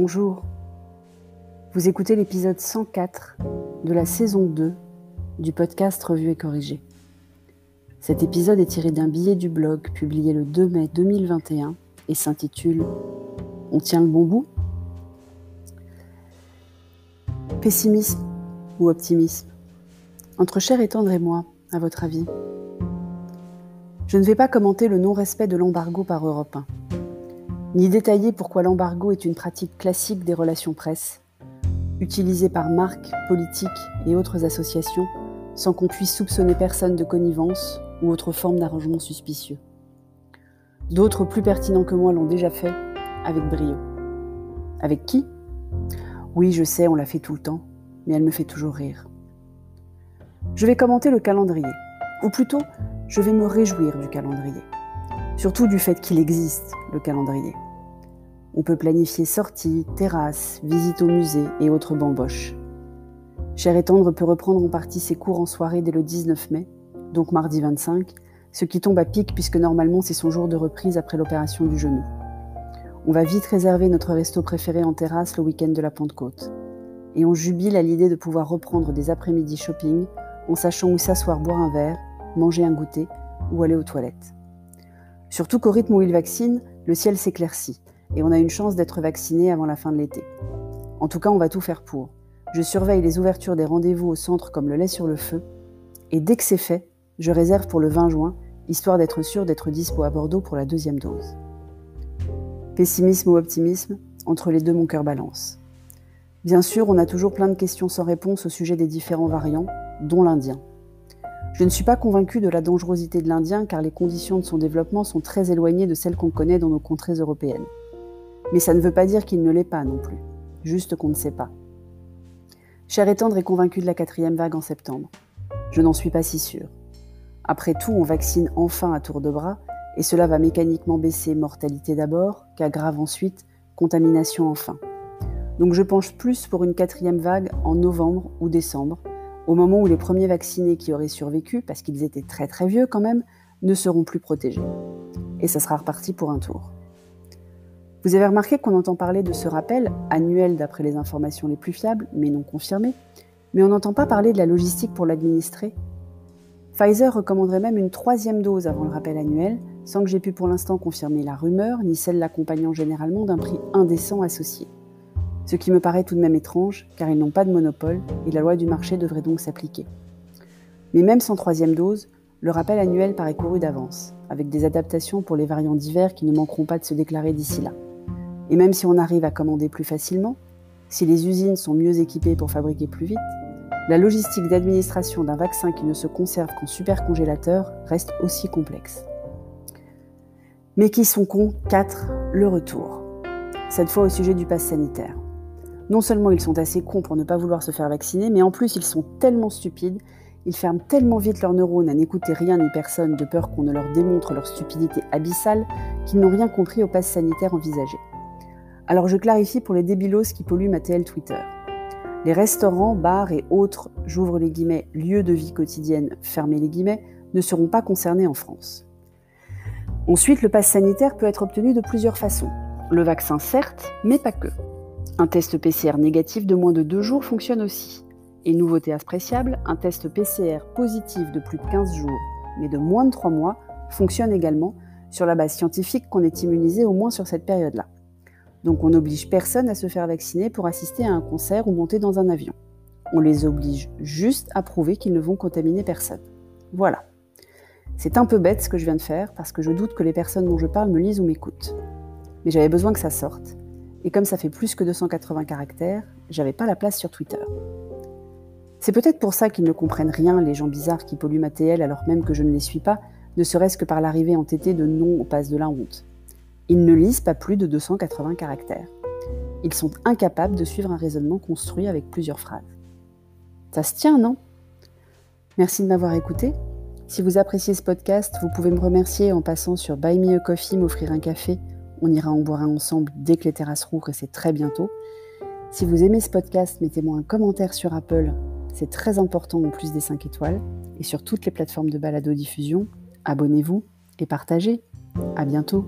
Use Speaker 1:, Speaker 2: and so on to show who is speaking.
Speaker 1: Bonjour. Vous écoutez l'épisode 104 de la saison 2 du podcast Revue et Corrigé. Cet épisode est tiré d'un billet du blog publié le 2 mai 2021 et s'intitule On tient le bon bout? Pessimisme ou optimisme? Entre cher et tendre et moi, à votre avis? Je ne vais pas commenter le non-respect de l'embargo par Europe 1 ni détailler pourquoi l'embargo est une pratique classique des relations presse, utilisée par marques, politiques et autres associations sans qu'on puisse soupçonner personne de connivence ou autre forme d'arrangement suspicieux. D'autres plus pertinents que moi l'ont déjà fait, avec brio. Avec qui? Oui, je sais, on l'a fait tout le temps, mais elle me fait toujours rire. Je vais commenter le calendrier, ou plutôt, je vais me réjouir du calendrier. Surtout du fait qu'il existe, le calendrier. On peut planifier sorties, terrasses, visites au musée et autres bamboches. Cher et tendre peut reprendre en partie ses cours en soirée dès le 19 mai, donc mardi 25, ce qui tombe à pic puisque normalement c'est son jour de reprise après l'opération du genou. On va vite réserver notre resto préféré en terrasse le week-end de la Pentecôte. Et on jubile à l'idée de pouvoir reprendre des après-midi shopping en sachant où s'asseoir boire un verre, manger un goûter ou aller aux toilettes. Surtout qu'au rythme où il vaccine, le ciel s'éclaircit et on a une chance d'être vacciné avant la fin de l'été. En tout cas, on va tout faire pour. Je surveille les ouvertures des rendez-vous au centre comme le lait sur le feu, et dès que c'est fait, je réserve pour le 20 juin, histoire d'être sûr d'être dispo à Bordeaux pour la deuxième dose. Pessimisme ou optimisme, entre les deux mon cœur balance. Bien sûr, on a toujours plein de questions sans réponse au sujet des différents variants, dont l'Indien. Je ne suis pas convaincue de la dangerosité de l'Indien car les conditions de son développement sont très éloignées de celles qu'on connaît dans nos contrées européennes. Mais ça ne veut pas dire qu'il ne l'est pas non plus, juste qu'on ne sait pas. Cher et est convaincu de la quatrième vague en septembre. Je n'en suis pas si sûre. Après tout, on vaccine enfin à tour de bras, et cela va mécaniquement baisser mortalité d'abord, cas grave ensuite, contamination enfin. Donc je penche plus pour une quatrième vague en novembre ou décembre, au moment où les premiers vaccinés qui auraient survécu, parce qu'ils étaient très très vieux quand même, ne seront plus protégés. Et ça sera reparti pour un tour. Vous avez remarqué qu'on entend parler de ce rappel, annuel d'après les informations les plus fiables, mais non confirmées, mais on n'entend pas parler de la logistique pour l'administrer. Pfizer recommanderait même une troisième dose avant le rappel annuel, sans que j'ai pu pour l'instant confirmer la rumeur, ni celle l'accompagnant généralement d'un prix indécent associé. Ce qui me paraît tout de même étrange, car ils n'ont pas de monopole, et la loi du marché devrait donc s'appliquer. Mais même sans troisième dose, le rappel annuel paraît couru d'avance, avec des adaptations pour les variants divers qui ne manqueront pas de se déclarer d'ici là. Et même si on arrive à commander plus facilement, si les usines sont mieux équipées pour fabriquer plus vite, la logistique d'administration d'un vaccin qui ne se conserve qu'en supercongélateur reste aussi complexe. Mais qui sont cons? 4. Le retour. Cette fois au sujet du pass sanitaire. Non seulement ils sont assez cons pour ne pas vouloir se faire vacciner, mais en plus ils sont tellement stupides, ils ferment tellement vite leurs neurones à n'écouter rien ni personne de peur qu'on ne leur démontre leur stupidité abyssale qu'ils n'ont rien compris au pass sanitaire envisagé. Alors je clarifie pour les débilos qui polluent ma TL Twitter. Les restaurants, bars et autres, j'ouvre les guillemets, lieux de vie quotidienne, fermez les guillemets, ne seront pas concernés en France. Ensuite, le pass sanitaire peut être obtenu de plusieurs façons. Le vaccin certes, mais pas que. Un test PCR négatif de moins de deux jours fonctionne aussi. Et nouveauté appréciable, un test PCR positif de plus de 15 jours, mais de moins de 3 mois, fonctionne également sur la base scientifique qu'on est immunisé au moins sur cette période-là. Donc on n'oblige personne à se faire vacciner pour assister à un concert ou monter dans un avion. On les oblige juste à prouver qu'ils ne vont contaminer personne. Voilà. C'est un peu bête ce que je viens de faire parce que je doute que les personnes dont je parle me lisent ou m'écoutent. Mais j'avais besoin que ça sorte. Et comme ça fait plus que 280 caractères, j'avais pas la place sur Twitter. C'est peut-être pour ça qu'ils ne comprennent rien, les gens bizarres qui polluent ma TL alors même que je ne les suis pas, ne serait-ce que par l'arrivée entêtée de noms au passe de la honte. Ils ne lisent pas plus de 280 caractères. Ils sont incapables de suivre un raisonnement construit avec plusieurs phrases. Ça se tient, non? Merci de m'avoir écouté. Si vous appréciez ce podcast, vous pouvez me remercier en passant sur Buy Me a Coffee, m'offrir un café. On ira en boire un ensemble dès que les terrasses rouvrent et c'est très bientôt. Si vous aimez ce podcast, mettez-moi un commentaire sur Apple. C'est très important en plus des 5 étoiles. Et sur toutes les plateformes de balado-diffusion, abonnez-vous et partagez. À bientôt